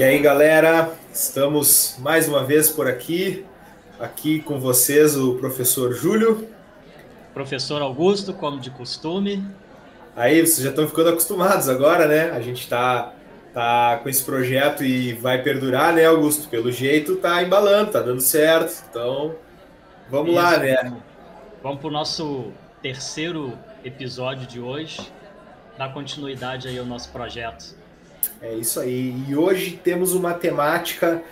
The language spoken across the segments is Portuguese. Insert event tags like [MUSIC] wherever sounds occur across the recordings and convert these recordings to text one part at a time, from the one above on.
E aí, galera, estamos mais uma vez por aqui, aqui com vocês o professor Júlio. Professor Augusto, como de costume. Aí, vocês já estão ficando acostumados agora, né? A gente está tá com esse projeto e vai perdurar, né, Augusto? Pelo jeito tá embalando, tá dando certo. Então, vamos Isso, lá, né? Vamos para o nosso terceiro episódio de hoje, dar continuidade aí ao nosso projeto. É isso aí. E hoje temos uma temática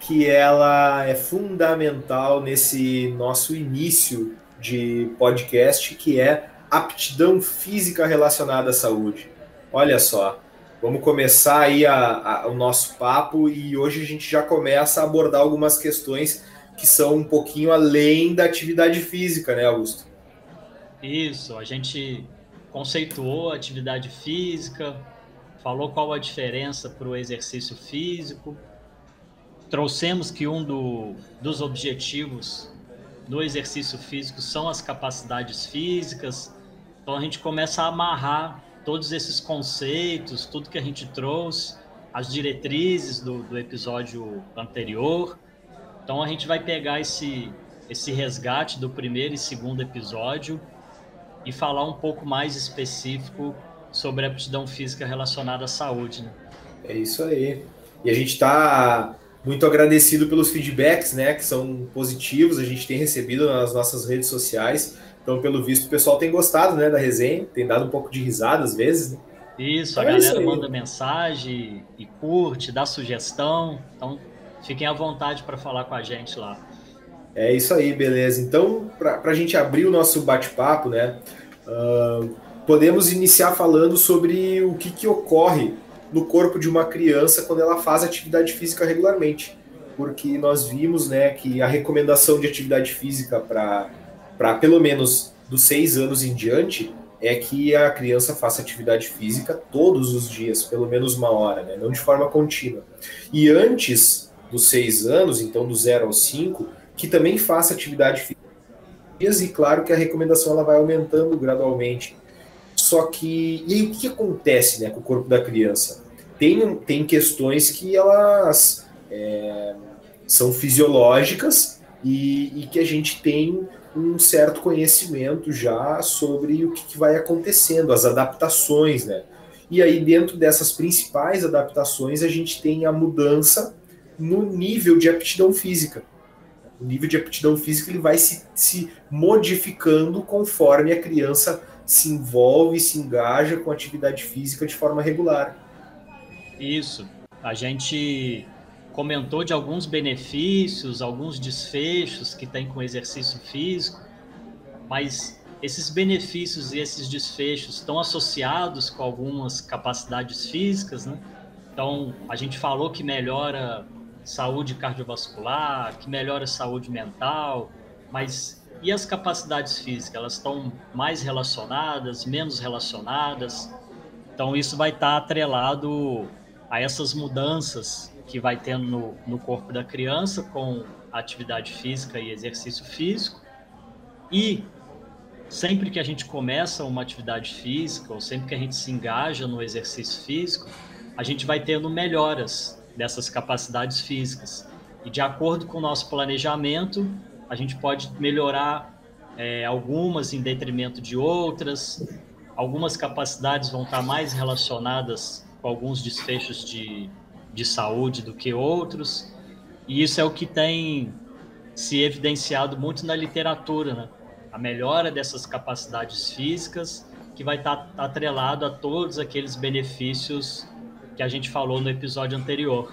que ela é fundamental nesse nosso início de podcast, que é aptidão física relacionada à saúde. Olha só, vamos começar aí a, a, o nosso papo e hoje a gente já começa a abordar algumas questões que são um pouquinho além da atividade física, né, Augusto? Isso, a gente conceituou atividade física, falou qual a diferença para o exercício físico, trouxemos que um do, dos objetivos do exercício físico são as capacidades físicas, então a gente começa a amarrar todos esses conceitos, tudo que a gente trouxe, as diretrizes do, do episódio anterior. Então a gente vai pegar esse, esse resgate do primeiro e segundo episódio e falar um pouco mais específico sobre a aptidão física relacionada à saúde. Né? É isso aí. E a gente está muito agradecido pelos feedbacks, né, que são positivos, a gente tem recebido nas nossas redes sociais. Então, pelo visto, o pessoal tem gostado, né, da resenha, tem dado um pouco de risada às vezes. Né? Isso, a então é galera isso manda mensagem e curte, dá sugestão. Então, fiquem à vontade para falar com a gente lá. É isso aí, beleza. Então, para a gente abrir o nosso bate-papo, né, uh, podemos iniciar falando sobre o que, que ocorre no corpo de uma criança quando ela faz atividade física regularmente. Porque nós vimos né, que a recomendação de atividade física para pelo menos dos seis anos em diante é que a criança faça atividade física todos os dias, pelo menos uma hora, né, não de forma contínua. E antes dos seis anos, então do zero aos cinco, que também faça atividade física. E claro que a recomendação ela vai aumentando gradualmente só que. E aí o que acontece né, com o corpo da criança? Tem, tem questões que elas é, são fisiológicas e, e, que a gente tem um certo conhecimento já sobre o que, que vai acontecendo, as adaptações, né? E aí, dentro dessas principais adaptações, a gente tem a mudança no nível de aptidão física. O nível de aptidão física ele vai se, se modificando conforme a criança se envolve, se engaja com atividade física de forma regular. Isso. A gente comentou de alguns benefícios, alguns desfechos que tem com o exercício físico, mas esses benefícios e esses desfechos estão associados com algumas capacidades físicas, né? Então, a gente falou que melhora saúde cardiovascular, que melhora saúde mental, mas e as capacidades físicas, elas estão mais relacionadas, menos relacionadas? Então, isso vai estar atrelado a essas mudanças que vai tendo no, no corpo da criança com atividade física e exercício físico. E sempre que a gente começa uma atividade física, ou sempre que a gente se engaja no exercício físico, a gente vai tendo melhoras dessas capacidades físicas. E de acordo com o nosso planejamento, a gente pode melhorar é, algumas em detrimento de outras, algumas capacidades vão estar mais relacionadas com alguns desfechos de, de saúde do que outros, e isso é o que tem se evidenciado muito na literatura, né? A melhora dessas capacidades físicas que vai estar atrelado a todos aqueles benefícios que a gente falou no episódio anterior.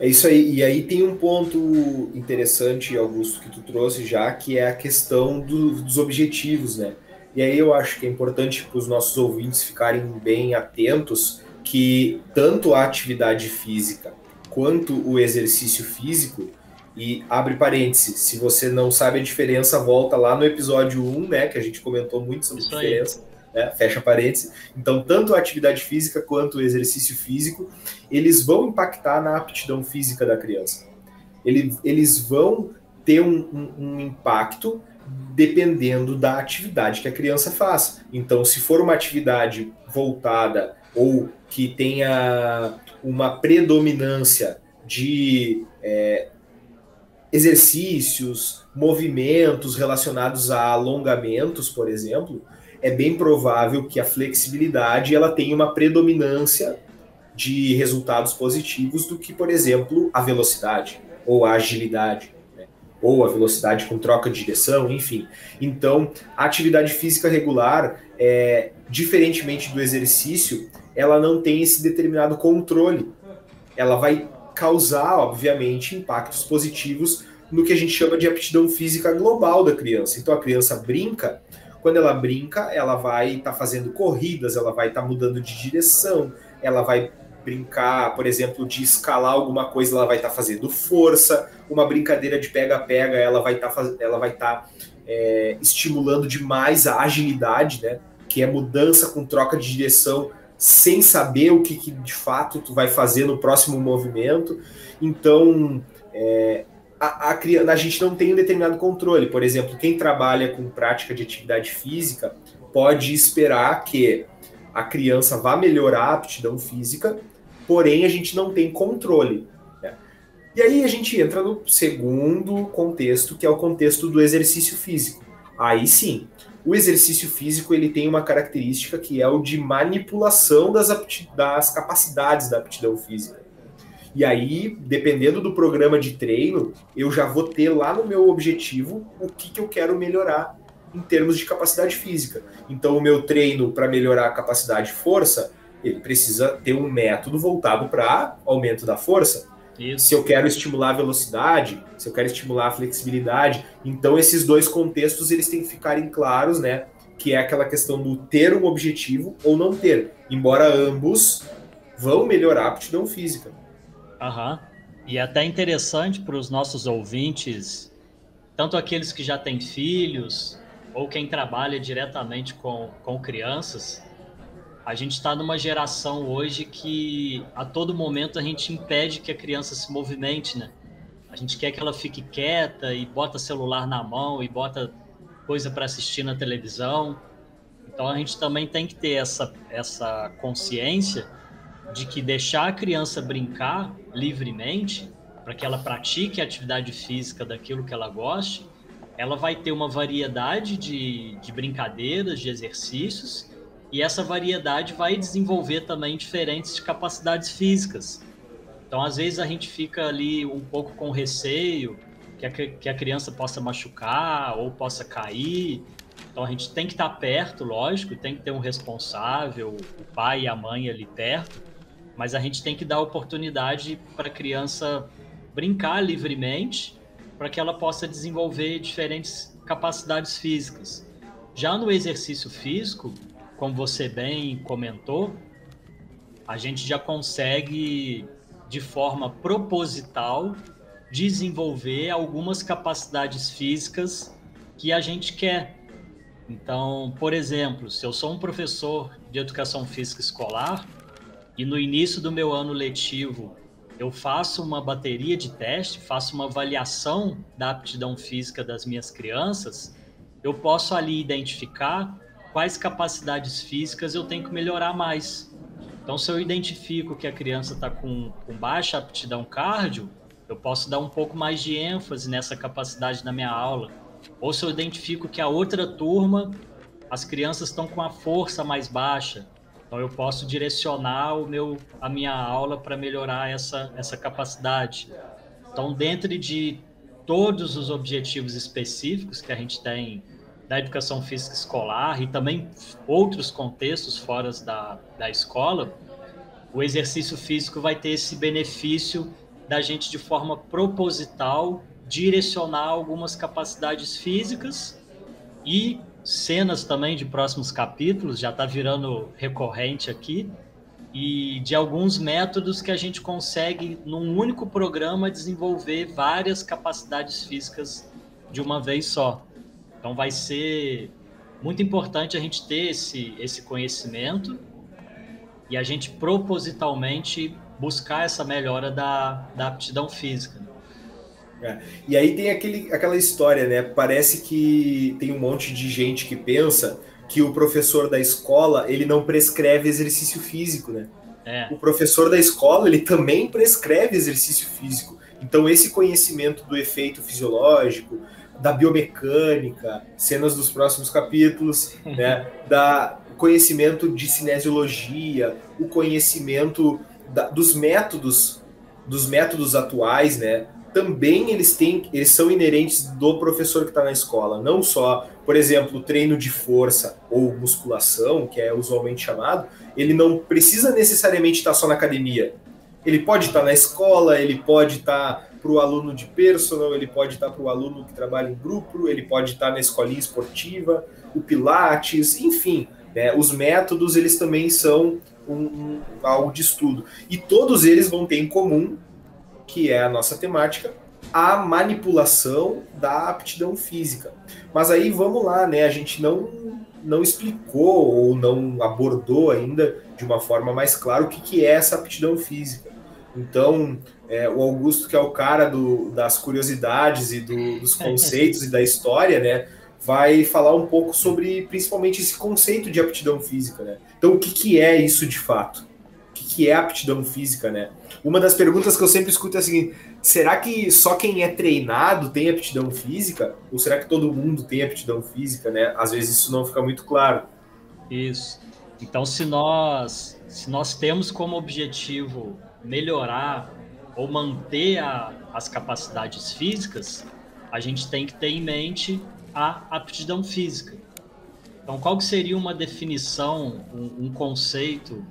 É isso aí. E aí tem um ponto interessante, Augusto, que tu trouxe já, que é a questão do, dos objetivos, né? E aí eu acho que é importante para os nossos ouvintes ficarem bem atentos que tanto a atividade física quanto o exercício físico, e abre parênteses, se você não sabe a diferença, volta lá no episódio 1, né, que a gente comentou muito sobre a diferença. Aí né? fecha parênteses. Então, tanto a atividade física quanto o exercício físico, eles vão impactar na aptidão física da criança. Ele, eles vão ter um, um, um impacto dependendo da atividade que a criança faz. Então, se for uma atividade voltada ou que tenha uma predominância de é, exercícios, movimentos relacionados a alongamentos, por exemplo, é bem provável que a flexibilidade ela tenha uma predominância de resultados positivos do que, por exemplo, a velocidade ou a agilidade, né? ou a velocidade com troca de direção, enfim. Então, a atividade física regular, é, diferentemente do exercício, ela não tem esse determinado controle. Ela vai causar, obviamente, impactos positivos no que a gente chama de aptidão física global da criança. Então, a criança brinca, quando ela brinca, ela vai estar tá fazendo corridas, ela vai estar tá mudando de direção, ela vai brincar, por exemplo, de escalar alguma coisa, ela vai estar tá fazendo força. Uma brincadeira de pega-pega, ela vai estar tá, ela vai tá, é, estimulando demais a agilidade, né? Que é mudança com troca de direção sem saber o que, que de fato tu vai fazer no próximo movimento. Então, é, a, a, a gente não tem um determinado controle. Por exemplo, quem trabalha com prática de atividade física pode esperar que a criança vá melhorar a aptidão física porém a gente não tem controle. Né? E aí a gente entra no segundo contexto, que é o contexto do exercício físico. Aí sim, o exercício físico ele tem uma característica que é o de manipulação das, das capacidades da aptidão física. E aí, dependendo do programa de treino, eu já vou ter lá no meu objetivo o que, que eu quero melhorar em termos de capacidade física. Então, o meu treino para melhorar a capacidade de força ele precisa ter um método voltado para aumento da força. Isso. Se eu quero estimular a velocidade, se eu quero estimular a flexibilidade, então esses dois contextos eles têm que ficarem claros, né? Que é aquela questão do ter um objetivo ou não ter, embora ambos vão melhorar a aptidão física. Aham. E é até interessante para os nossos ouvintes, tanto aqueles que já têm filhos ou quem trabalha diretamente com, com crianças, a gente está numa geração hoje que a todo momento a gente impede que a criança se movimente, né? A gente quer que ela fique quieta e bota celular na mão e bota coisa para assistir na televisão. Então a gente também tem que ter essa, essa consciência de que deixar a criança brincar livremente, para que ela pratique a atividade física daquilo que ela goste, ela vai ter uma variedade de, de brincadeiras, de exercícios e essa variedade vai desenvolver também diferentes capacidades físicas. Então, às vezes, a gente fica ali um pouco com receio que a, que a criança possa machucar ou possa cair. Então, a gente tem que estar perto, lógico, tem que ter um responsável, o pai e a mãe ali perto, mas a gente tem que dar oportunidade para a criança brincar livremente para que ela possa desenvolver diferentes capacidades físicas. Já no exercício físico, como você bem comentou, a gente já consegue, de forma proposital, desenvolver algumas capacidades físicas que a gente quer. Então, por exemplo, se eu sou um professor de educação física escolar e no início do meu ano letivo eu faço uma bateria de teste, faço uma avaliação da aptidão física das minhas crianças, eu posso ali identificar quais capacidades físicas eu tenho que melhorar mais. Então, se eu identifico que a criança está com, com baixa aptidão cardio, eu posso dar um pouco mais de ênfase nessa capacidade na minha aula. Ou se eu identifico que a outra turma, as crianças estão com a força mais baixa, então eu posso direcionar o meu, a minha aula para melhorar essa, essa capacidade. Então, dentro de todos os objetivos específicos que a gente tem da educação física escolar e também outros contextos fora da, da escola, o exercício físico vai ter esse benefício da gente, de forma proposital, direcionar algumas capacidades físicas e cenas também de próximos capítulos, já está virando recorrente aqui, e de alguns métodos que a gente consegue, num único programa, desenvolver várias capacidades físicas de uma vez só. Então vai ser muito importante a gente ter esse, esse conhecimento e a gente propositalmente buscar essa melhora da, da aptidão física. É. E aí tem aquele, aquela história, né? Parece que tem um monte de gente que pensa que o professor da escola ele não prescreve exercício físico, né? É. O professor da escola ele também prescreve exercício físico. Então esse conhecimento do efeito fisiológico, da biomecânica, cenas dos próximos capítulos, [LAUGHS] né? Da conhecimento de cinesiologia, o conhecimento da, dos métodos dos métodos atuais, né? Também eles têm, eles são inerentes do professor que está na escola, não só, por exemplo, treino de força ou musculação, que é usualmente chamado, ele não precisa necessariamente estar só na academia. Ele pode estar na escola, ele pode estar para o aluno de personal, ele pode estar para o aluno que trabalha em grupo, ele pode estar na escolinha esportiva, o pilates, enfim, né, os métodos eles também são um, um, algo de estudo. E todos eles vão ter em comum, que é a nossa temática, a manipulação da aptidão física. Mas aí vamos lá, né? A gente não, não explicou ou não abordou ainda de uma forma mais clara o que, que é essa aptidão física. Então, é, o Augusto, que é o cara do, das curiosidades e do, dos conceitos e da história, né? vai falar um pouco sobre principalmente esse conceito de aptidão física, né? Então, o que, que é isso de fato? Que, que é aptidão física, né? Uma das perguntas que eu sempre escuto é a seguinte: será que só quem é treinado tem aptidão física? Ou será que todo mundo tem aptidão física, né? Às vezes isso não fica muito claro. Isso. Então, se nós, se nós temos como objetivo melhorar ou manter a, as capacidades físicas, a gente tem que ter em mente a aptidão física. Então, qual seria uma definição, um, um conceito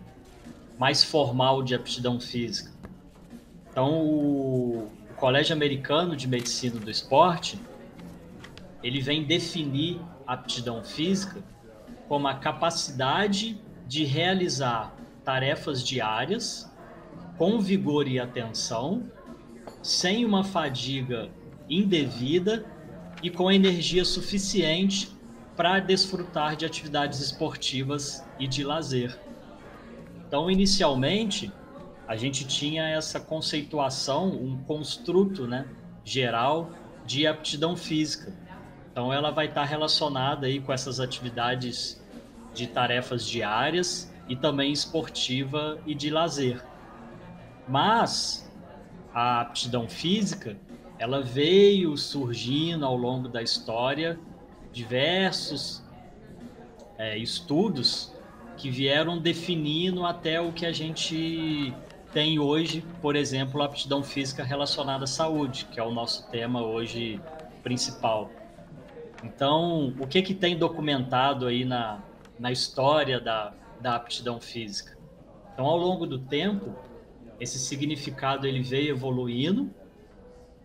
mais formal de aptidão física? Então, o, o Colégio Americano de Medicina do Esporte, ele vem definir aptidão física como a capacidade de realizar tarefas diárias com vigor e atenção, sem uma fadiga indevida e com energia suficiente para desfrutar de atividades esportivas e de lazer. Então, inicialmente, a gente tinha essa conceituação, um construto né, geral de aptidão física. Então, ela vai estar relacionada aí com essas atividades de tarefas diárias e também esportiva e de lazer. Mas a aptidão física ela veio surgindo ao longo da história diversos é, estudos que vieram definindo até o que a gente tem hoje, por exemplo, a aptidão física relacionada à saúde, que é o nosso tema hoje principal. Então, o que que tem documentado aí na, na história da, da aptidão física? Então, ao longo do tempo, esse significado ele veio evoluindo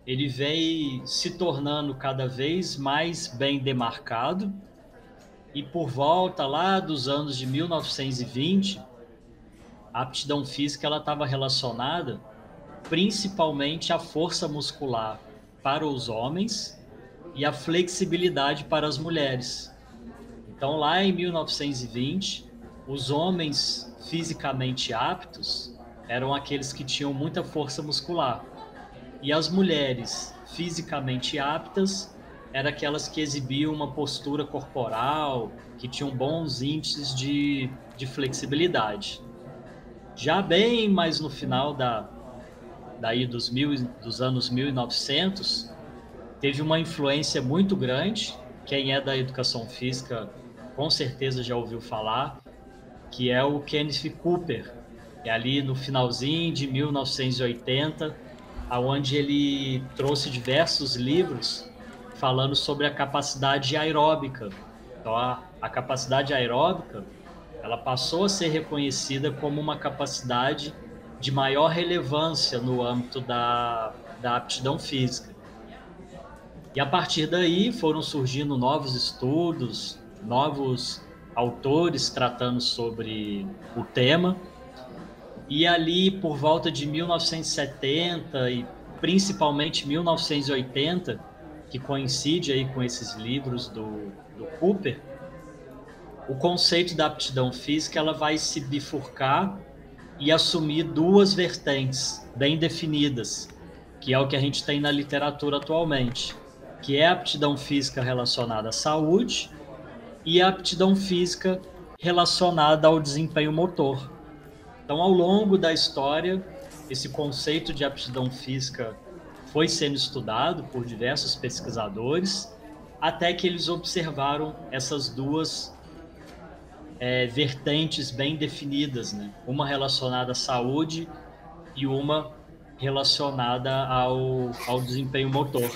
ele vem se tornando cada vez mais bem demarcado e por volta lá dos anos de 1920 a aptidão física ela estava relacionada principalmente à força muscular para os homens e à flexibilidade para as mulheres. Então lá em 1920 os homens fisicamente aptos eram aqueles que tinham muita força muscular e as mulheres fisicamente aptas eram aquelas que exibiam uma postura corporal, que tinham bons índices de, de flexibilidade. Já bem mais no final da, daí dos, mil, dos anos 1900, teve uma influência muito grande. Quem é da educação física com certeza já ouviu falar, que é o Kenneth Cooper. É ali no finalzinho de 1980 aonde ele trouxe diversos livros falando sobre a capacidade aeróbica. Então, a, a capacidade aeróbica, ela passou a ser reconhecida como uma capacidade de maior relevância no âmbito da, da aptidão física. E a partir daí foram surgindo novos estudos, novos autores tratando sobre o tema. E ali por volta de 1970 e principalmente 1980, que coincide aí com esses livros do, do Cooper, o conceito da aptidão física ela vai se bifurcar e assumir duas vertentes bem definidas, que é o que a gente tem na literatura atualmente, que é a aptidão física relacionada à saúde e a aptidão física relacionada ao desempenho motor. Então, ao longo da história, esse conceito de aptidão física foi sendo estudado por diversos pesquisadores, até que eles observaram essas duas é, vertentes bem definidas, né? uma relacionada à saúde e uma relacionada ao, ao desempenho motor.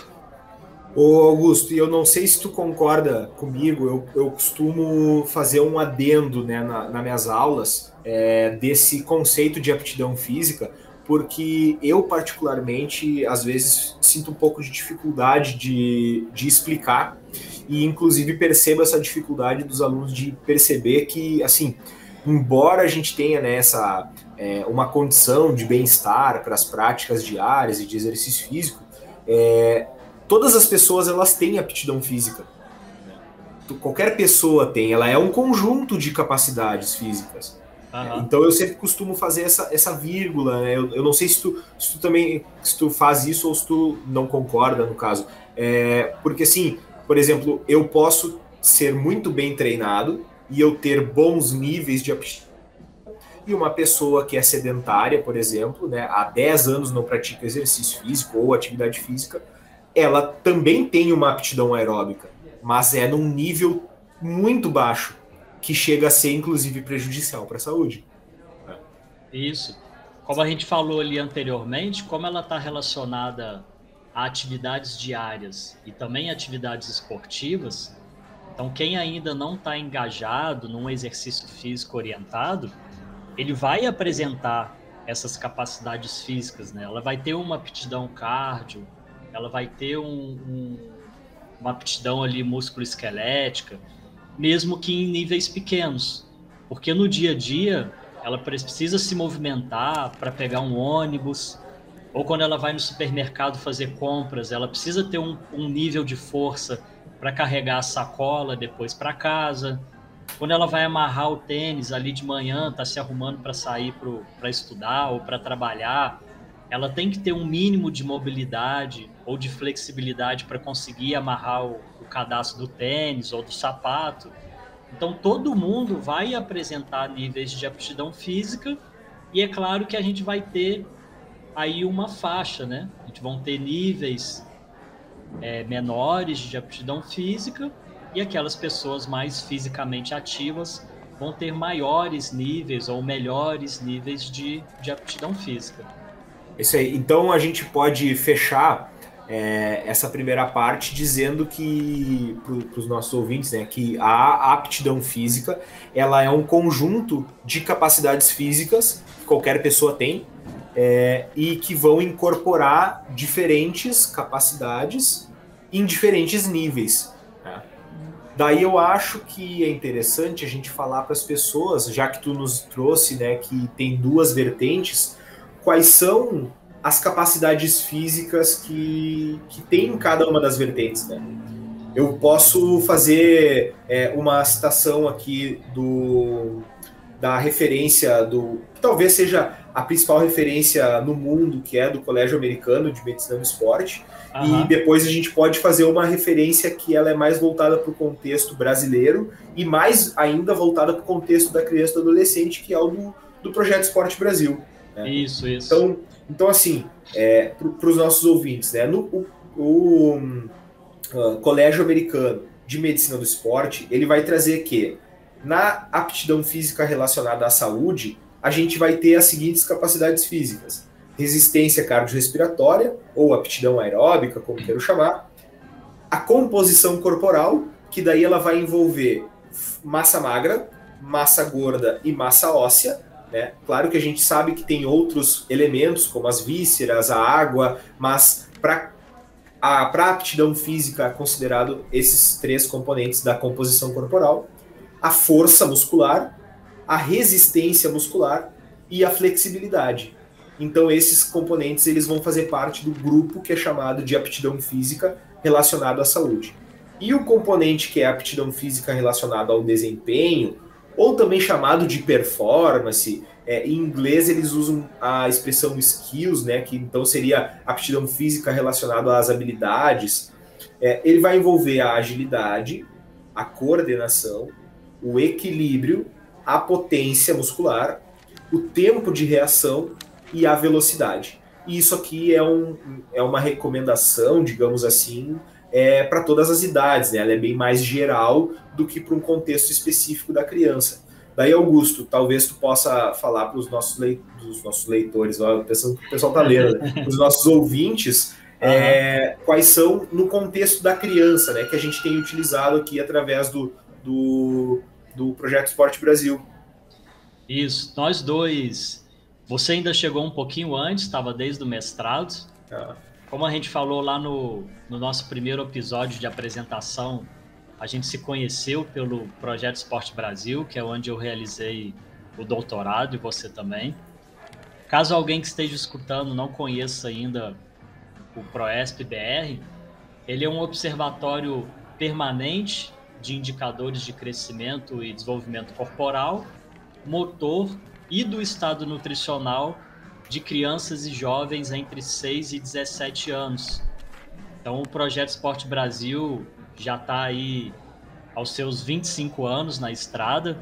Ô Augusto, e eu não sei se tu concorda comigo, eu, eu costumo fazer um adendo né, na, nas minhas aulas é, desse conceito de aptidão física, porque eu, particularmente, às vezes sinto um pouco de dificuldade de, de explicar, e inclusive percebo essa dificuldade dos alunos de perceber que, assim, embora a gente tenha né, é, uma condição de bem-estar para as práticas diárias e de exercício físico, é, todas as pessoas elas têm aptidão física. Qualquer pessoa tem, ela é um conjunto de capacidades físicas. Uhum. Então eu sempre costumo fazer essa, essa vírgula, né? eu, eu, não sei se tu, se tu também se tu faz isso ou se tu não concorda no caso. É, porque assim, por exemplo, eu posso ser muito bem treinado e eu ter bons níveis de aptidão. E uma pessoa que é sedentária, por exemplo, né, há 10 anos não pratica exercício físico ou atividade física, ela também tem uma aptidão aeróbica, mas é num nível muito baixo que chega a ser inclusive prejudicial para a saúde. Isso. Como a gente falou ali anteriormente, como ela está relacionada a atividades diárias e também atividades esportivas, então quem ainda não está engajado num exercício físico orientado, ele vai apresentar essas capacidades físicas, né? Ela vai ter uma aptidão cardio, ela vai ter um, um, uma aptidão ali músculo-esquelética, mesmo que em níveis pequenos. Porque no dia a dia, ela precisa se movimentar para pegar um ônibus, ou quando ela vai no supermercado fazer compras, ela precisa ter um, um nível de força para carregar a sacola depois para casa. Quando ela vai amarrar o tênis ali de manhã, está se arrumando para sair para estudar ou para trabalhar, ela tem que ter um mínimo de mobilidade ou de flexibilidade para conseguir amarrar o, o cadastro do tênis ou do sapato. Então, todo mundo vai apresentar níveis de aptidão física e é claro que a gente vai ter aí uma faixa, né? A gente vão ter níveis é, menores de aptidão física e aquelas pessoas mais fisicamente ativas vão ter maiores níveis ou melhores níveis de, de aptidão física. Isso aí. Então a gente pode fechar é, essa primeira parte dizendo que para os nossos ouvintes, né, que a aptidão física ela é um conjunto de capacidades físicas que qualquer pessoa tem é, e que vão incorporar diferentes capacidades em diferentes níveis. Né? Daí eu acho que é interessante a gente falar para as pessoas, já que tu nos trouxe, né, que tem duas vertentes quais são as capacidades físicas que, que tem em cada uma das vertentes, né? Eu posso fazer é, uma citação aqui do da referência do talvez seja a principal referência no mundo, que é do Colégio Americano de Medicina do Esporte, uhum. e depois a gente pode fazer uma referência que ela é mais voltada para o contexto brasileiro e mais ainda voltada para o contexto da criança e do adolescente, que é o do, do Projeto Esporte Brasil. Né? Isso, isso. Então, então assim, é, para os nossos ouvintes, né, no, o, o uh, Colégio Americano de Medicina do Esporte, ele vai trazer que na aptidão física relacionada à saúde, a gente vai ter as seguintes capacidades físicas: resistência cardiorrespiratória, ou aptidão aeróbica, como quero chamar, a composição corporal, que daí ela vai envolver massa magra, massa gorda e massa óssea, né? Claro que a gente sabe que tem outros elementos, como as vísceras, a água, mas para a aptidão física é considerado esses três componentes da composição corporal: a força muscular, a resistência muscular e a flexibilidade. Então esses componentes eles vão fazer parte do grupo que é chamado de aptidão física relacionado à saúde. E o componente que é aptidão física relacionado ao desempenho, ou também chamado de performance. É, em inglês eles usam a expressão skills, né, que então seria aptidão física relacionada às habilidades. É, ele vai envolver a agilidade, a coordenação, o equilíbrio, a potência muscular, o tempo de reação e a velocidade. E isso aqui é, um, é uma recomendação, digamos assim, é, para todas as idades, né? Ela é bem mais geral do que para um contexto específico da criança. Daí, Augusto, talvez tu possa falar para os nossos, leit nossos leitores, ó, pensando que o pessoal está lendo, né? [LAUGHS] os nossos ouvintes, uhum. é, quais são no contexto da criança, né? Que a gente tem utilizado aqui através do, do, do Projeto Esporte Brasil. Isso, nós dois. Você ainda chegou um pouquinho antes, estava desde o mestrado. Ah. Como a gente falou lá no, no nosso primeiro episódio de apresentação a gente se conheceu pelo Projeto Esporte Brasil, que é onde eu realizei o doutorado e você também. Caso alguém que esteja escutando não conheça ainda o Proesp BR, ele é um observatório permanente de indicadores de crescimento e desenvolvimento corporal, motor e do estado nutricional de crianças e jovens entre 6 e 17 anos. Então, o Projeto Esporte Brasil já está aí aos seus 25 anos na estrada,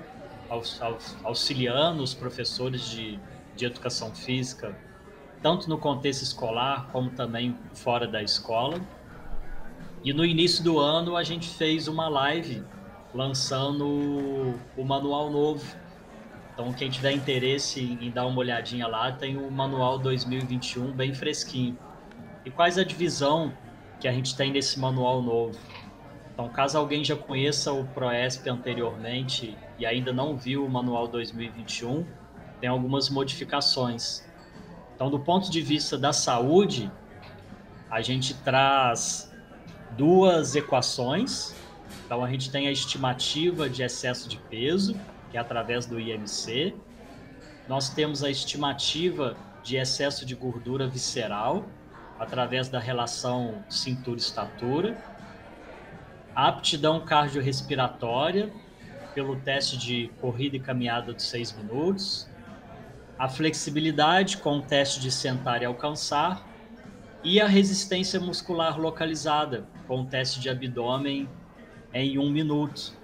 auxiliando os professores de, de educação física, tanto no contexto escolar como também fora da escola. E no início do ano a gente fez uma live lançando o manual novo. Então, quem tiver interesse em dar uma olhadinha lá, tem o manual 2021 bem fresquinho. E quais a divisão que a gente tem nesse manual novo? Então, caso alguém já conheça o Proesp anteriormente e ainda não viu o Manual 2021, tem algumas modificações. Então, do ponto de vista da saúde, a gente traz duas equações. Então, a gente tem a estimativa de excesso de peso, que é através do IMC. Nós temos a estimativa de excesso de gordura visceral, através da relação cintura-estatura aptidão cardiorrespiratória pelo teste de corrida e caminhada de 6 minutos, a flexibilidade com o teste de sentar e alcançar e a resistência muscular localizada com o teste de abdômen em um minuto.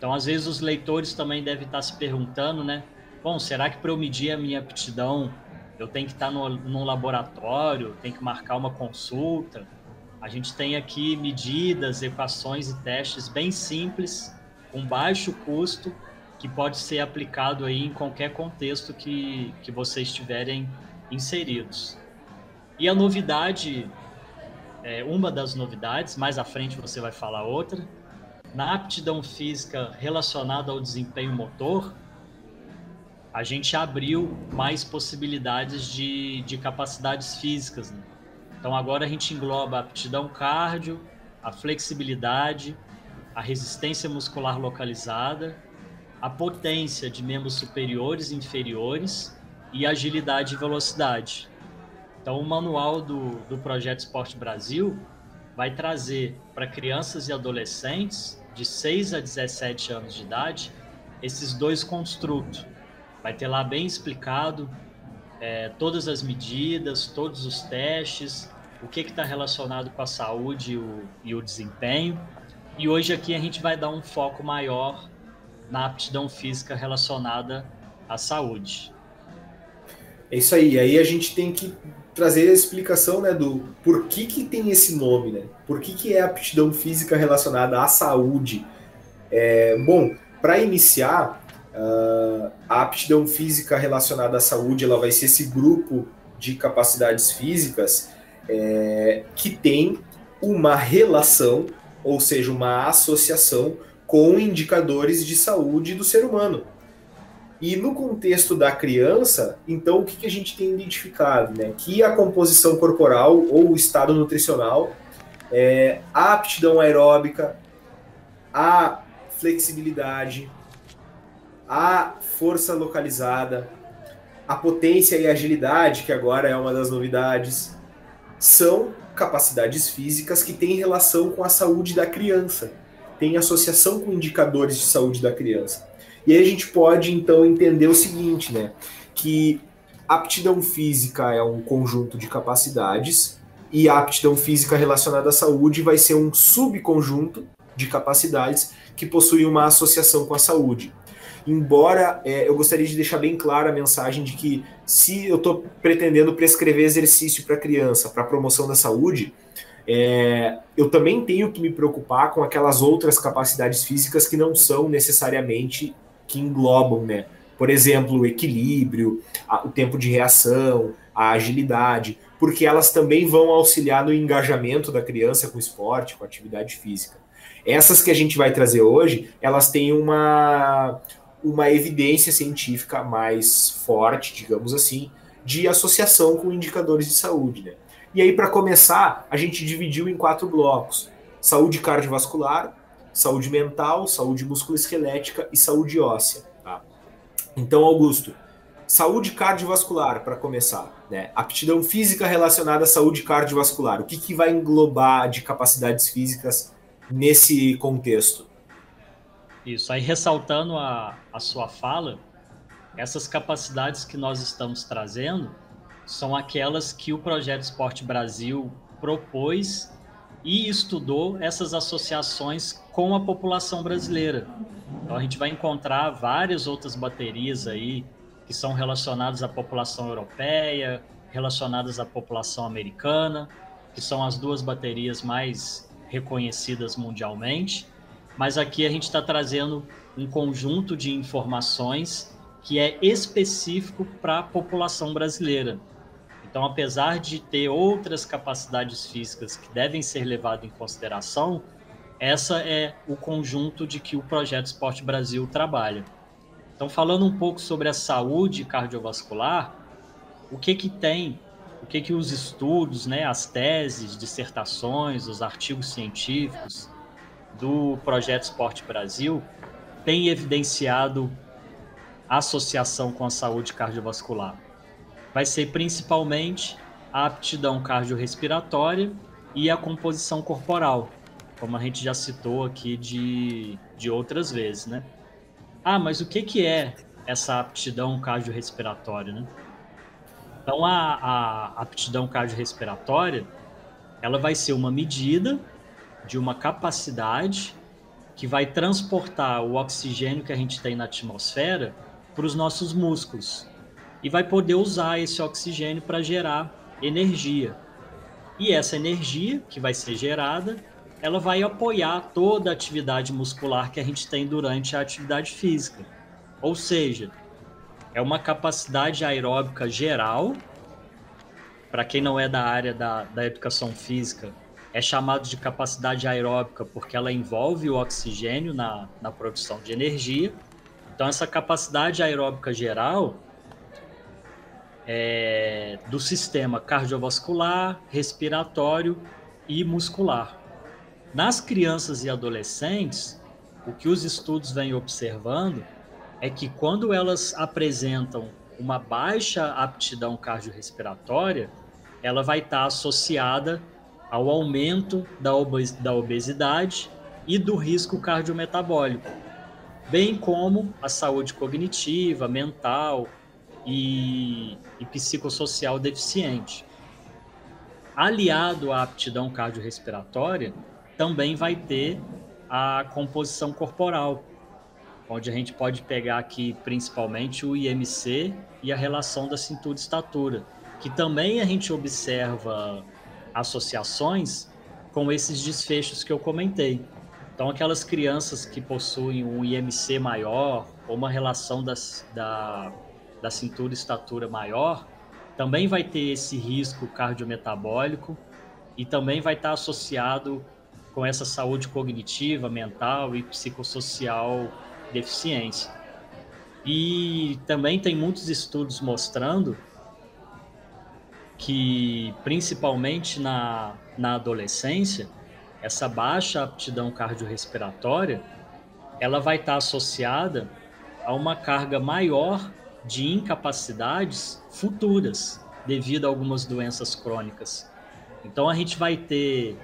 Então, às vezes os leitores também devem estar se perguntando, né? Bom, será que para eu medir a minha aptidão eu tenho que estar no, num laboratório, tenho que marcar uma consulta? A gente tem aqui medidas, equações e testes bem simples, com baixo custo, que pode ser aplicado aí em qualquer contexto que, que vocês estiverem inseridos. E a novidade, é, uma das novidades, mais à frente você vai falar outra, na aptidão física relacionada ao desempenho motor, a gente abriu mais possibilidades de, de capacidades físicas. Né? Então agora a gente engloba a aptidão cardio, a flexibilidade, a resistência muscular localizada, a potência de membros superiores e inferiores e agilidade e velocidade. Então o manual do, do Projeto Esporte Brasil vai trazer para crianças e adolescentes de 6 a 17 anos de idade esses dois construtos. Vai ter lá bem explicado é, todas as medidas, todos os testes, o que está relacionado com a saúde e o, e o desempenho. E hoje aqui a gente vai dar um foco maior na aptidão física relacionada à saúde. É isso aí. Aí a gente tem que trazer a explicação né, do por que, que tem esse nome, né? Por que, que é aptidão física relacionada à saúde? É, bom, para iniciar, Uh, a aptidão física relacionada à saúde ela vai ser esse grupo de capacidades físicas é, que tem uma relação, ou seja, uma associação com indicadores de saúde do ser humano. E no contexto da criança, então o que, que a gente tem identificado? Né? Que a composição corporal ou o estado nutricional, é, a aptidão aeróbica, a flexibilidade, a força localizada, a potência e agilidade, que agora é uma das novidades, são capacidades físicas que têm relação com a saúde da criança, tem associação com indicadores de saúde da criança. E aí a gente pode então entender o seguinte, né? Que aptidão física é um conjunto de capacidades e a aptidão física relacionada à saúde vai ser um subconjunto de capacidades que possuem uma associação com a saúde. Embora é, eu gostaria de deixar bem clara a mensagem de que se eu estou pretendendo prescrever exercício para criança, para promoção da saúde, é, eu também tenho que me preocupar com aquelas outras capacidades físicas que não são necessariamente que englobam, né? Por exemplo, o equilíbrio, a, o tempo de reação, a agilidade, porque elas também vão auxiliar no engajamento da criança com esporte, com atividade física. Essas que a gente vai trazer hoje, elas têm uma, uma evidência científica mais forte, digamos assim, de associação com indicadores de saúde. Né? E aí, para começar, a gente dividiu em quatro blocos: saúde cardiovascular, saúde mental, saúde musculoesquelética e saúde óssea. Tá? Então, Augusto, saúde cardiovascular, para começar. Né? Aptidão física relacionada à saúde cardiovascular. O que, que vai englobar de capacidades físicas nesse contexto? Isso, aí ressaltando a, a sua fala, essas capacidades que nós estamos trazendo são aquelas que o Projeto Esporte Brasil propôs e estudou essas associações com a população brasileira. Então a gente vai encontrar várias outras baterias aí que são relacionadas à população europeia, relacionadas à população americana, que são as duas baterias mais reconhecidas mundialmente mas aqui a gente está trazendo um conjunto de informações que é específico para a população brasileira. Então, apesar de ter outras capacidades físicas que devem ser levadas em consideração, essa é o conjunto de que o projeto Esporte Brasil trabalha. Então, falando um pouco sobre a saúde cardiovascular, o que que tem, o que que os estudos, né, as teses, dissertações, os artigos científicos do Projeto Esporte Brasil tem evidenciado associação com a saúde cardiovascular. Vai ser principalmente a aptidão cardiorrespiratória e a composição corporal, como a gente já citou aqui de, de outras vezes, né? Ah, mas o que, que é essa aptidão cardiorrespiratória, né? Então, a, a aptidão cardiorrespiratória, ela vai ser uma medida de uma capacidade que vai transportar o oxigênio que a gente tem na atmosfera para os nossos músculos e vai poder usar esse oxigênio para gerar energia. E essa energia que vai ser gerada, ela vai apoiar toda a atividade muscular que a gente tem durante a atividade física. Ou seja, é uma capacidade aeróbica geral. Para quem não é da área da, da educação física, é chamado de capacidade aeróbica porque ela envolve o oxigênio na, na produção de energia. Então, essa capacidade aeróbica geral é do sistema cardiovascular, respiratório e muscular. Nas crianças e adolescentes, o que os estudos vêm observando é que quando elas apresentam uma baixa aptidão cardiorrespiratória, ela vai estar associada ao aumento da, obesidade e do risco cardiometabólico, bem como a saúde cognitiva, mental e, e psicossocial deficiente. Aliado à aptidão cardiorrespiratória, também vai ter a composição corporal, onde a gente pode pegar aqui principalmente o IMC e a relação da cintura-estatura, que também a gente observa associações com esses desfechos que eu comentei. Então, aquelas crianças que possuem um IMC maior ou uma relação das, da, da cintura e estatura maior, também vai ter esse risco cardiometabólico e também vai estar associado com essa saúde cognitiva, mental e psicossocial deficiência. E também tem muitos estudos mostrando que principalmente na, na adolescência, essa baixa aptidão cardiorrespiratória, ela vai estar associada a uma carga maior de incapacidades futuras devido a algumas doenças crônicas. Então a gente vai ter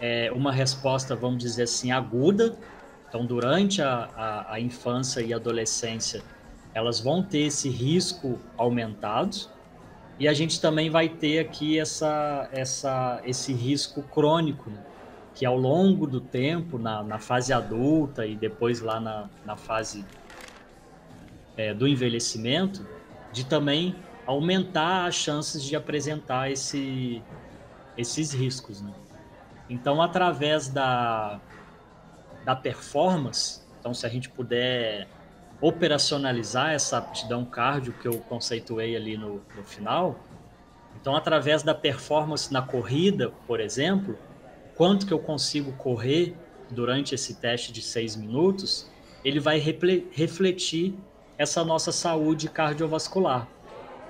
é, uma resposta, vamos dizer assim, aguda. Então durante a, a, a infância e adolescência, elas vão ter esse risco aumentado e a gente também vai ter aqui essa, essa, esse risco crônico, né? que ao longo do tempo, na, na fase adulta e depois lá na, na fase é, do envelhecimento, de também aumentar as chances de apresentar esse, esses riscos. Né? Então, através da, da performance, então se a gente puder operacionalizar essa aptidão cardio que eu conceituei ali no, no final, então através da performance na corrida, por exemplo, quanto que eu consigo correr durante esse teste de seis minutos, ele vai refletir essa nossa saúde cardiovascular.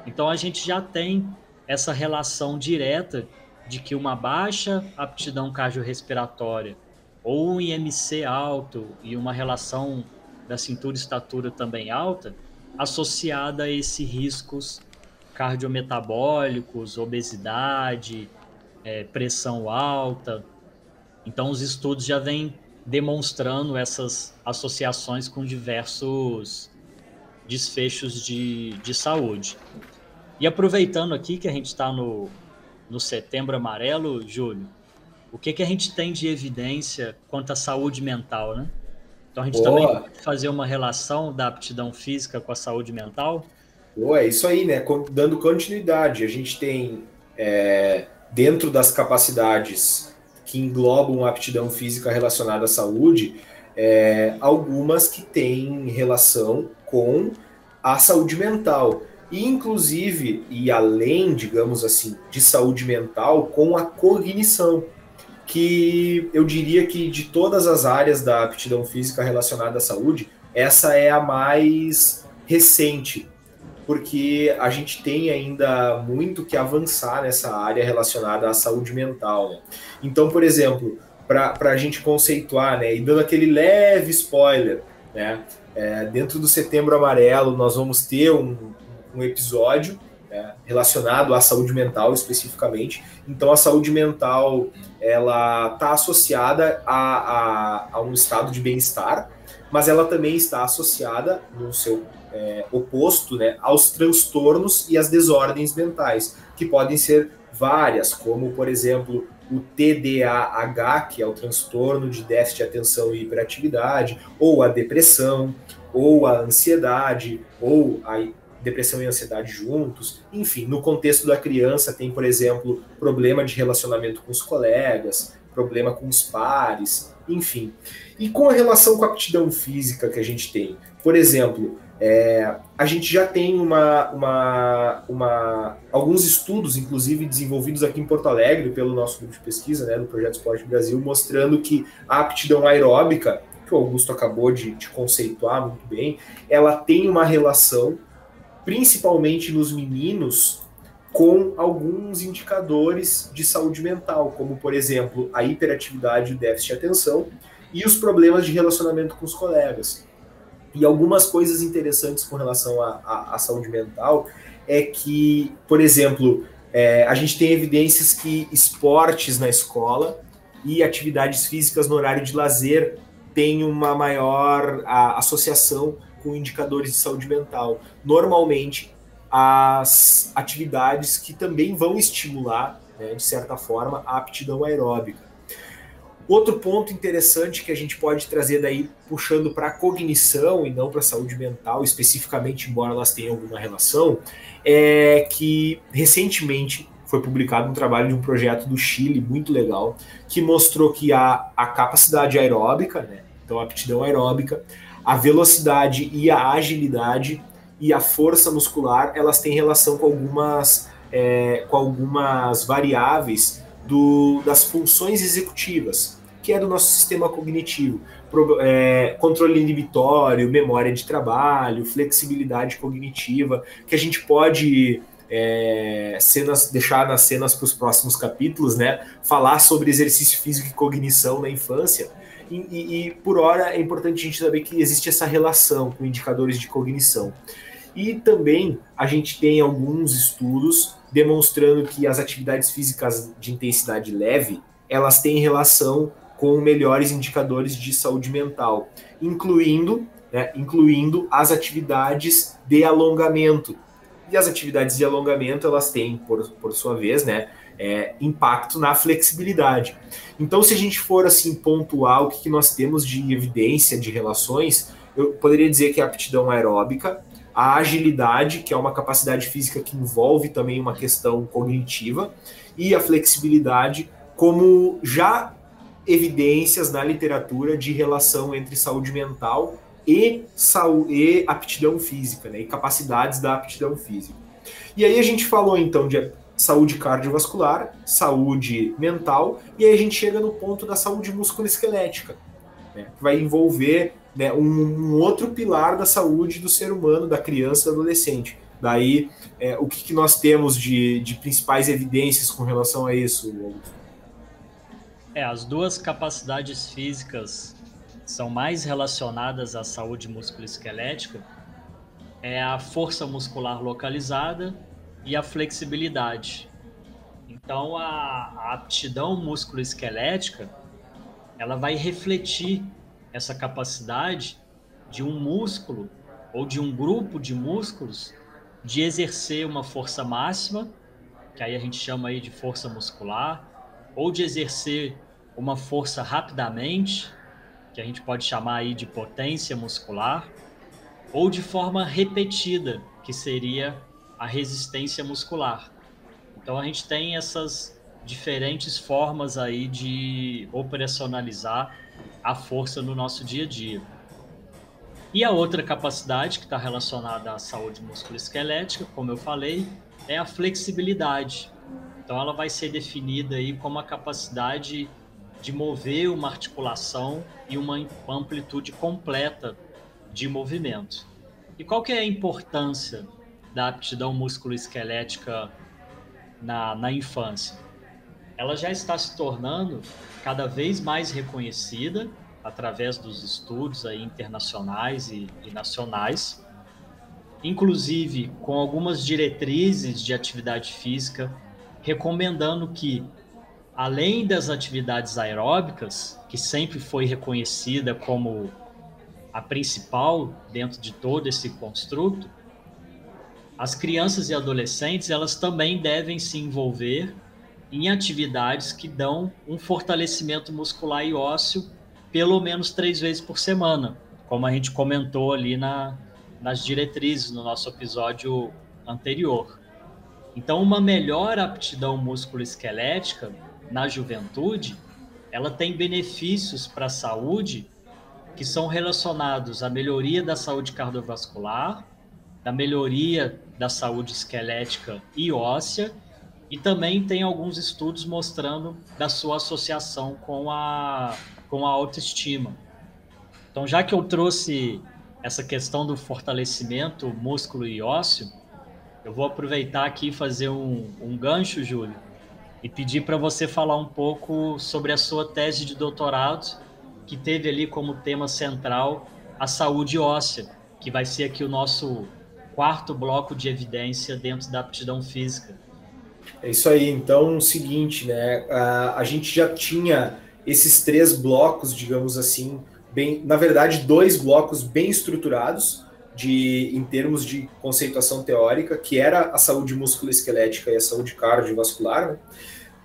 Então a gente já tem essa relação direta de que uma baixa aptidão cardiorrespiratória ou um IMC alto e uma relação da cintura e estatura também alta, associada a esses riscos cardiometabólicos, obesidade, é, pressão alta. Então, os estudos já vêm demonstrando essas associações com diversos desfechos de, de saúde. E aproveitando aqui que a gente está no, no setembro amarelo, Júlio, o que, que a gente tem de evidência quanto à saúde mental, né? Então a gente Boa. também pode fazer uma relação da aptidão física com a saúde mental? Boa, é isso aí, né? Dando continuidade, a gente tem é, dentro das capacidades que englobam a aptidão física relacionada à saúde, é, algumas que têm relação com a saúde mental. E, inclusive, e além, digamos assim, de saúde mental, com a cognição que eu diria que de todas as áreas da aptidão física relacionada à saúde, essa é a mais recente, porque a gente tem ainda muito que avançar nessa área relacionada à saúde mental. Né? Então, por exemplo, para a gente conceituar, né, e dando aquele leve spoiler, né, é, dentro do Setembro Amarelo nós vamos ter um, um episódio né, relacionado à saúde mental especificamente. Então, a saúde mental ela está associada a, a, a, um estado de bem-estar, mas ela também está associada no seu é, oposto né, aos transtornos e às desordens mentais, que podem ser várias, como, por exemplo, o TDAH, que é o transtorno de déficit de atenção e hiperatividade, ou a depressão, ou a ansiedade, ou a depressão e ansiedade juntos. Enfim, no contexto da criança tem, por exemplo, problema de relacionamento com os colegas, problema com os pares, enfim. E com a relação com a aptidão física que a gente tem, por exemplo, é, a gente já tem uma, uma, uma, alguns estudos, inclusive desenvolvidos aqui em Porto Alegre pelo nosso grupo de pesquisa, né, do Projeto Esporte Brasil, mostrando que a aptidão aeróbica, que o Augusto acabou de, de conceituar muito bem, ela tem uma relação principalmente nos meninos, com alguns indicadores de saúde mental, como, por exemplo, a hiperatividade o déficit de atenção e os problemas de relacionamento com os colegas. E algumas coisas interessantes com relação à saúde mental é que, por exemplo, é, a gente tem evidências que esportes na escola e atividades físicas no horário de lazer têm uma maior a, associação com indicadores de saúde mental. Normalmente, as atividades que também vão estimular, né, de certa forma, a aptidão aeróbica. Outro ponto interessante que a gente pode trazer daí, puxando para a cognição e não para a saúde mental, especificamente, embora elas tenham alguma relação, é que recentemente foi publicado um trabalho de um projeto do Chile muito legal, que mostrou que a, a capacidade aeróbica, né, então a aptidão aeróbica, a velocidade e a agilidade e a força muscular elas têm relação com algumas, é, com algumas variáveis do, das funções executivas, que é do nosso sistema cognitivo. Pro, é, controle inibitório, memória de trabalho, flexibilidade cognitiva, que a gente pode é, cenas, deixar nas cenas para os próximos capítulos, né? Falar sobre exercício físico e cognição na infância e, e, e, por hora é importante a gente saber que existe essa relação com indicadores de cognição. E também a gente tem alguns estudos demonstrando que as atividades físicas de intensidade leve elas têm relação com melhores indicadores de saúde mental, incluindo, né, incluindo as atividades de alongamento. E as atividades de alongamento elas têm, por, por sua vez, né, é, impacto na flexibilidade. Então, se a gente for assim pontuar o que, que nós temos de evidência de relações, eu poderia dizer que a aptidão aeróbica, a agilidade, que é uma capacidade física que envolve também uma questão cognitiva, e a flexibilidade, como já evidências na literatura de relação entre saúde mental e, saúde, e aptidão física, né, e capacidades da aptidão física. E aí a gente falou então de saúde cardiovascular, saúde mental, e aí a gente chega no ponto da saúde musculoesquelética, né, que vai envolver né, um, um, outro pilar da saúde do ser humano, da criança e do adolescente. Daí, é, o que, que, nós temos de, de, principais evidências com relação a isso, Augusto? É, as duas capacidades físicas são mais relacionadas à saúde musculoesquelética é a força muscular localizada e a flexibilidade. Então, a, a aptidão musculoesquelética ela vai refletir essa capacidade de um músculo ou de um grupo de músculos de exercer uma força máxima, que aí a gente chama aí de força muscular, ou de exercer uma força rapidamente, que a gente pode chamar aí de potência muscular, ou de forma repetida, que seria a resistência muscular. Então a gente tem essas diferentes formas aí de operacionalizar a força no nosso dia a dia. E a outra capacidade que está relacionada à saúde musculoesquelética, como eu falei, é a flexibilidade. Então ela vai ser definida aí como a capacidade de mover uma articulação e uma amplitude completa de movimento. E qual que é a importância da aptidão musculoesquelética na, na infância? Ela já está se tornando cada vez mais reconhecida através dos estudos aí internacionais e, e nacionais, inclusive com algumas diretrizes de atividade física recomendando que além das atividades aeróbicas, que sempre foi reconhecida como a principal dentro de todo esse construto, as crianças e adolescentes elas também devem se envolver em atividades que dão um fortalecimento muscular e ósseo pelo menos três vezes por semana, como a gente comentou ali na, nas diretrizes no nosso episódio anterior. Então, uma melhor aptidão musculoesquelética na juventude, ela tem benefícios para a saúde que são relacionados à melhoria da saúde cardiovascular, da melhoria da saúde esquelética e óssea, e também tem alguns estudos mostrando da sua associação com a, com a autoestima. Então, já que eu trouxe essa questão do fortalecimento músculo e ósseo, eu vou aproveitar aqui e fazer um, um gancho, Júlio, e pedir para você falar um pouco sobre a sua tese de doutorado, que teve ali como tema central a saúde óssea, que vai ser aqui o nosso quarto bloco de evidência dentro da aptidão física. É isso aí. Então, o seguinte, né? A, a gente já tinha esses três blocos, digamos assim, bem, na verdade, dois blocos bem estruturados de, em termos de conceituação teórica, que era a saúde musculoesquelética e a saúde cardiovascular, né?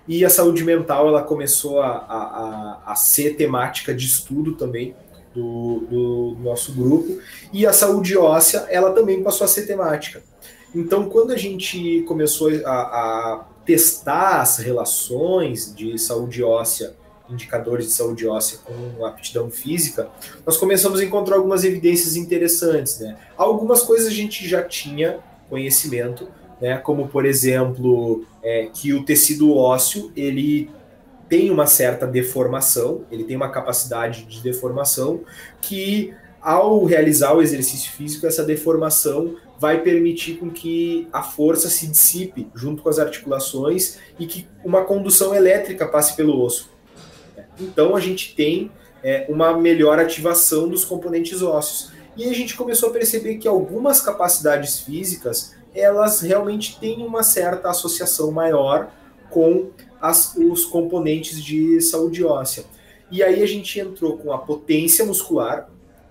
e a saúde mental ela começou a, a, a ser temática de estudo também do, do, nosso grupo, e a saúde óssea ela também passou a ser temática. Então, quando a gente começou a, a testar as relações de saúde óssea indicadores de saúde óssea com aptidão física, nós começamos a encontrar algumas evidências interessantes. Né? Algumas coisas a gente já tinha conhecimento, né? como por exemplo é, que o tecido ósseo ele tem uma certa deformação, ele tem uma capacidade de deformação que ao realizar o exercício físico essa deformação vai permitir com que a força se dissipe junto com as articulações e que uma condução elétrica passe pelo osso. Então a gente tem é, uma melhor ativação dos componentes ósseos. E a gente começou a perceber que algumas capacidades físicas elas realmente têm uma certa associação maior com as, os componentes de saúde óssea. E aí a gente entrou com a potência muscular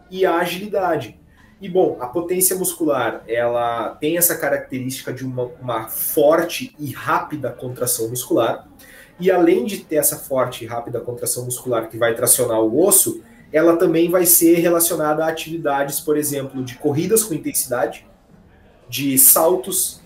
e a agilidade. E bom, a potência muscular, ela tem essa característica de uma, uma forte e rápida contração muscular. E além de ter essa forte e rápida contração muscular que vai tracionar o osso, ela também vai ser relacionada a atividades, por exemplo, de corridas com intensidade, de saltos,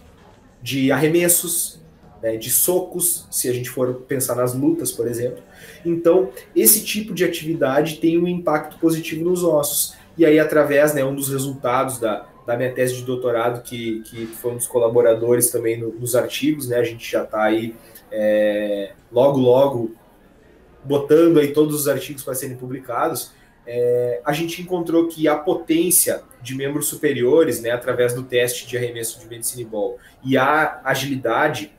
de arremessos, né, de socos, se a gente for pensar nas lutas, por exemplo. Então, esse tipo de atividade tem um impacto positivo nos ossos. E aí, através, né, um dos resultados da, da minha tese de doutorado, que, que foi um dos colaboradores também no, nos artigos, né, a gente já está aí é, logo, logo botando aí todos os artigos para serem publicados, é, a gente encontrou que a potência de membros superiores, né, através do teste de arremesso de medicine ball, e a agilidade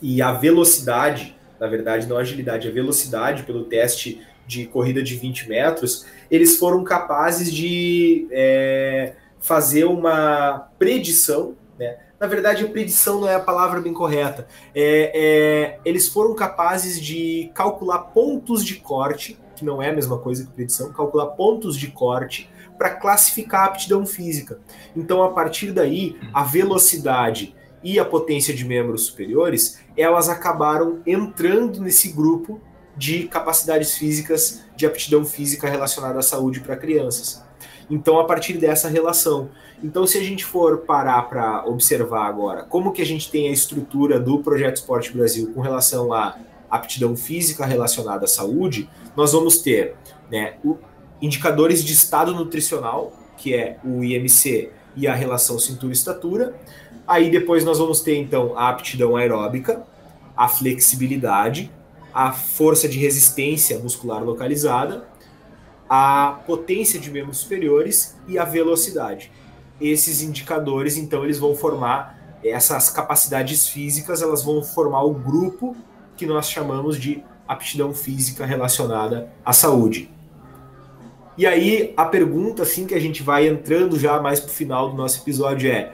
e a velocidade, na verdade, não a agilidade, a velocidade pelo teste de corrida de 20 metros, eles foram capazes de é, fazer uma predição, né? Na verdade, predição não é a palavra bem correta. É, é, eles foram capazes de calcular pontos de corte, que não é a mesma coisa que predição, calcular pontos de corte para classificar a aptidão física. Então, a partir daí, a velocidade e a potência de membros superiores, elas acabaram entrando nesse grupo de capacidades físicas, de aptidão física relacionada à saúde para crianças. Então, a partir dessa relação. Então, se a gente for parar para observar agora como que a gente tem a estrutura do Projeto Esporte Brasil com relação à aptidão física relacionada à saúde, nós vamos ter né, o, indicadores de estado nutricional, que é o IMC e a relação cintura-estatura. Aí depois nós vamos ter então a aptidão aeróbica, a flexibilidade, a força de resistência muscular localizada, a potência de membros superiores e a velocidade. Esses indicadores, então, eles vão formar essas capacidades físicas, elas vão formar o grupo que nós chamamos de aptidão física relacionada à saúde. E aí a pergunta assim que a gente vai entrando já mais para o final do nosso episódio é: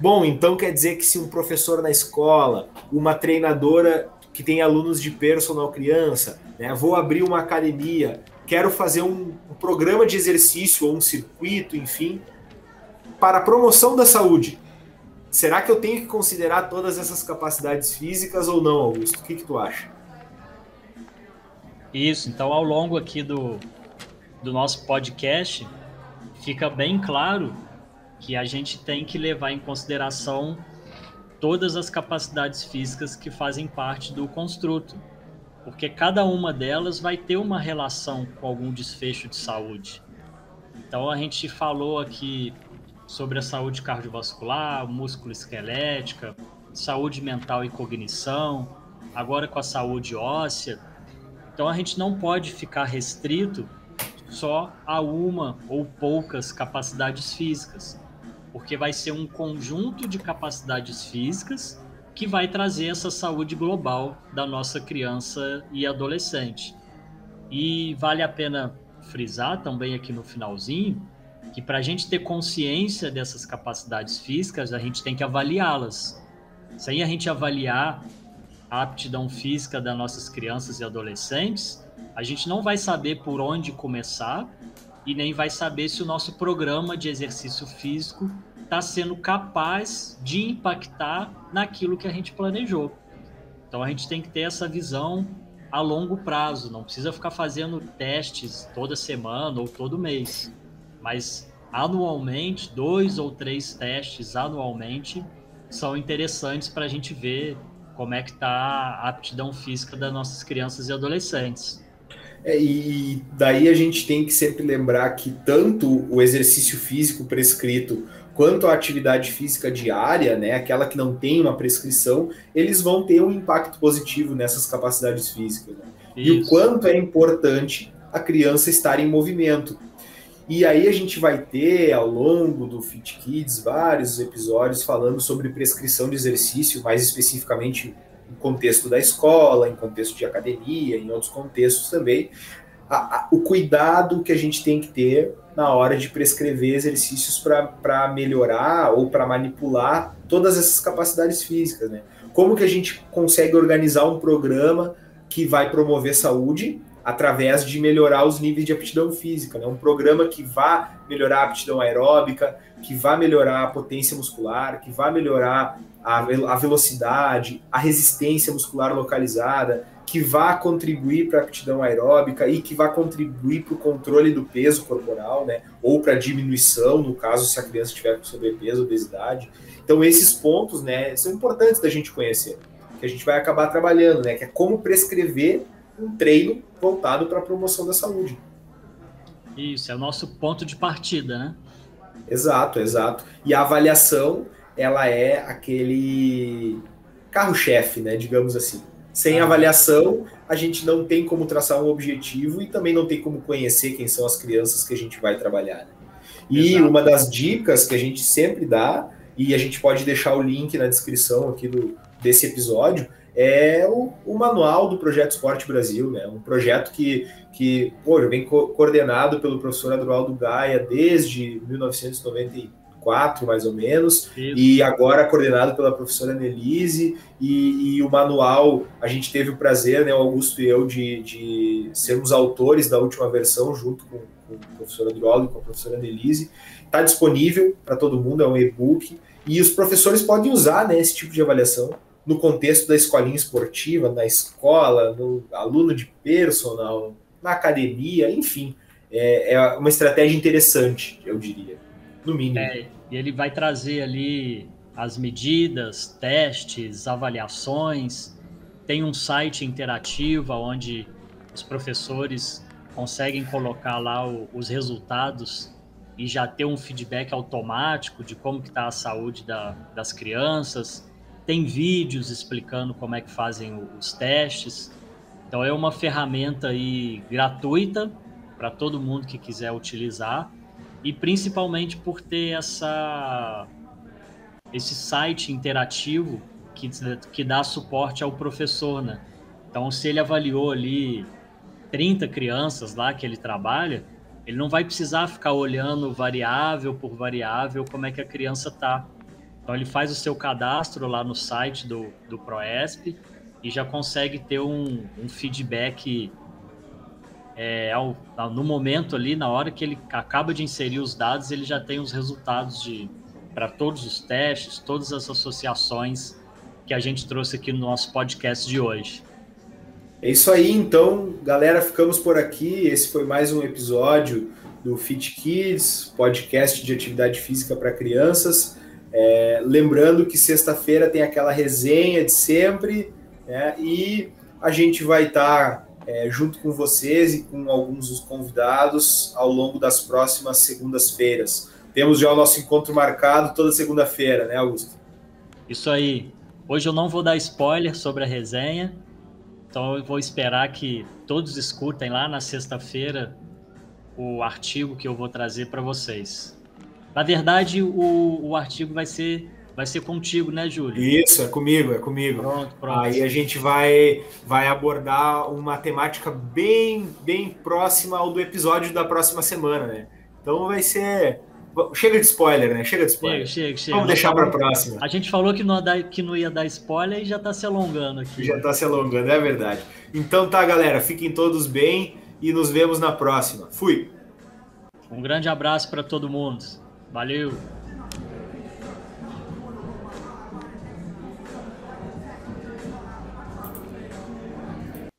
bom, então quer dizer que se um professor na escola, uma treinadora que tem alunos de personal criança, né? Vou abrir uma academia, quero fazer um, um programa de exercício ou um circuito, enfim, para a promoção da saúde. Será que eu tenho que considerar todas essas capacidades físicas ou não, Augusto? O que, que tu acha? Isso, então ao longo aqui do, do nosso podcast, fica bem claro que a gente tem que levar em consideração todas as capacidades físicas que fazem parte do construto, porque cada uma delas vai ter uma relação com algum desfecho de saúde. Então a gente falou aqui sobre a saúde cardiovascular, músculo esquelética, saúde mental e cognição, agora com a saúde óssea. Então a gente não pode ficar restrito só a uma ou poucas capacidades físicas porque vai ser um conjunto de capacidades físicas que vai trazer essa saúde global da nossa criança e adolescente. E vale a pena frisar também aqui no finalzinho que para a gente ter consciência dessas capacidades físicas, a gente tem que avaliá-las. Sem a gente avaliar a aptidão física das nossas crianças e adolescentes, a gente não vai saber por onde começar e nem vai saber se o nosso programa de exercício físico está sendo capaz de impactar naquilo que a gente planejou. Então a gente tem que ter essa visão a longo prazo, não precisa ficar fazendo testes toda semana ou todo mês, mas anualmente, dois ou três testes anualmente são interessantes para a gente ver como é que está a aptidão física das nossas crianças e adolescentes. É, e daí a gente tem que sempre lembrar que tanto o exercício físico prescrito quanto a atividade física diária, né, aquela que não tem uma prescrição, eles vão ter um impacto positivo nessas capacidades físicas. Né? E o quanto é importante a criança estar em movimento. E aí a gente vai ter ao longo do Fit Kids vários episódios falando sobre prescrição de exercício, mais especificamente em contexto da escola, em contexto de academia, em outros contextos também. A, a, o cuidado que a gente tem que ter na hora de prescrever exercícios para melhorar ou para manipular todas essas capacidades físicas. Né? Como que a gente consegue organizar um programa que vai promover saúde, através de melhorar os níveis de aptidão física, né? Um programa que vá melhorar a aptidão aeróbica, que vá melhorar a potência muscular, que vá melhorar a, a velocidade, a resistência muscular localizada, que vá contribuir para a aptidão aeróbica e que vá contribuir para o controle do peso corporal, né? Ou para diminuição, no caso se a criança tiver com sobrepeso, obesidade. Então esses pontos, né, são importantes da gente conhecer, que a gente vai acabar trabalhando, né? Que é como prescrever um treino voltado para a promoção da saúde. Isso, é o nosso ponto de partida, né? Exato, exato. E a avaliação, ela é aquele carro-chefe, né, digamos assim. Sem ah. avaliação, a gente não tem como traçar um objetivo e também não tem como conhecer quem são as crianças que a gente vai trabalhar. Né? E Exato. uma das dicas que a gente sempre dá, e a gente pode deixar o link na descrição aqui do, desse episódio, é o, o, manual do Projeto Esporte Brasil, né? Um projeto que, que pô, vem co coordenado pelo professor Adroaldo Gaia desde 1994, mais ou menos, Isso. e agora coordenado pela professora Nelise, e, e, o manual, a gente teve o prazer, né, o Augusto e eu, de, de sermos autores da última versão, junto com, com o professor Adroaldo e com a professora Nelise. Está disponível para todo mundo, é um e-book, e os professores podem usar né, esse tipo de avaliação no contexto da escolinha esportiva, na escola, no aluno de personal, na academia, enfim. É, é uma estratégia interessante, eu diria, no mínimo. É, e ele vai trazer ali as medidas, testes, avaliações. Tem um site interativo onde os professores conseguem colocar lá o, os resultados e já ter um feedback automático de como está a saúde da, das crianças tem vídeos explicando como é que fazem os testes. Então é uma ferramenta aí gratuita para todo mundo que quiser utilizar e principalmente por ter essa esse site interativo que, que dá suporte ao professor, né? Então se ele avaliou ali 30 crianças lá que ele trabalha, ele não vai precisar ficar olhando variável por variável como é que a criança tá então ele faz o seu cadastro lá no site do, do Proesp e já consegue ter um, um feedback é, ao, no momento ali, na hora que ele acaba de inserir os dados, ele já tem os resultados de para todos os testes, todas as associações que a gente trouxe aqui no nosso podcast de hoje. É isso aí, então, galera, ficamos por aqui. Esse foi mais um episódio do Fit Kids, podcast de atividade física para crianças. É, lembrando que sexta-feira tem aquela resenha de sempre, né, e a gente vai estar tá, é, junto com vocês e com alguns dos convidados ao longo das próximas segundas-feiras. Temos já o nosso encontro marcado toda segunda-feira, né, Augusto? Isso aí. Hoje eu não vou dar spoiler sobre a resenha, então eu vou esperar que todos escutem lá na sexta-feira o artigo que eu vou trazer para vocês. Na verdade, o, o artigo vai ser vai ser contigo, né, Júlio? Isso, é comigo, é comigo. Pronto, pronto. Aí a gente vai, vai abordar uma temática bem, bem próxima ao do episódio da próxima semana, né? Então vai ser. Chega de spoiler, né? Chega de spoiler. Chega, chega, chega. Vamos deixar para a próxima. A gente falou que não, ia dar, que não ia dar spoiler e já está se alongando aqui. Já está se alongando, é verdade. Então tá, galera. Fiquem todos bem e nos vemos na próxima. Fui. Um grande abraço para todo mundo. Valeu!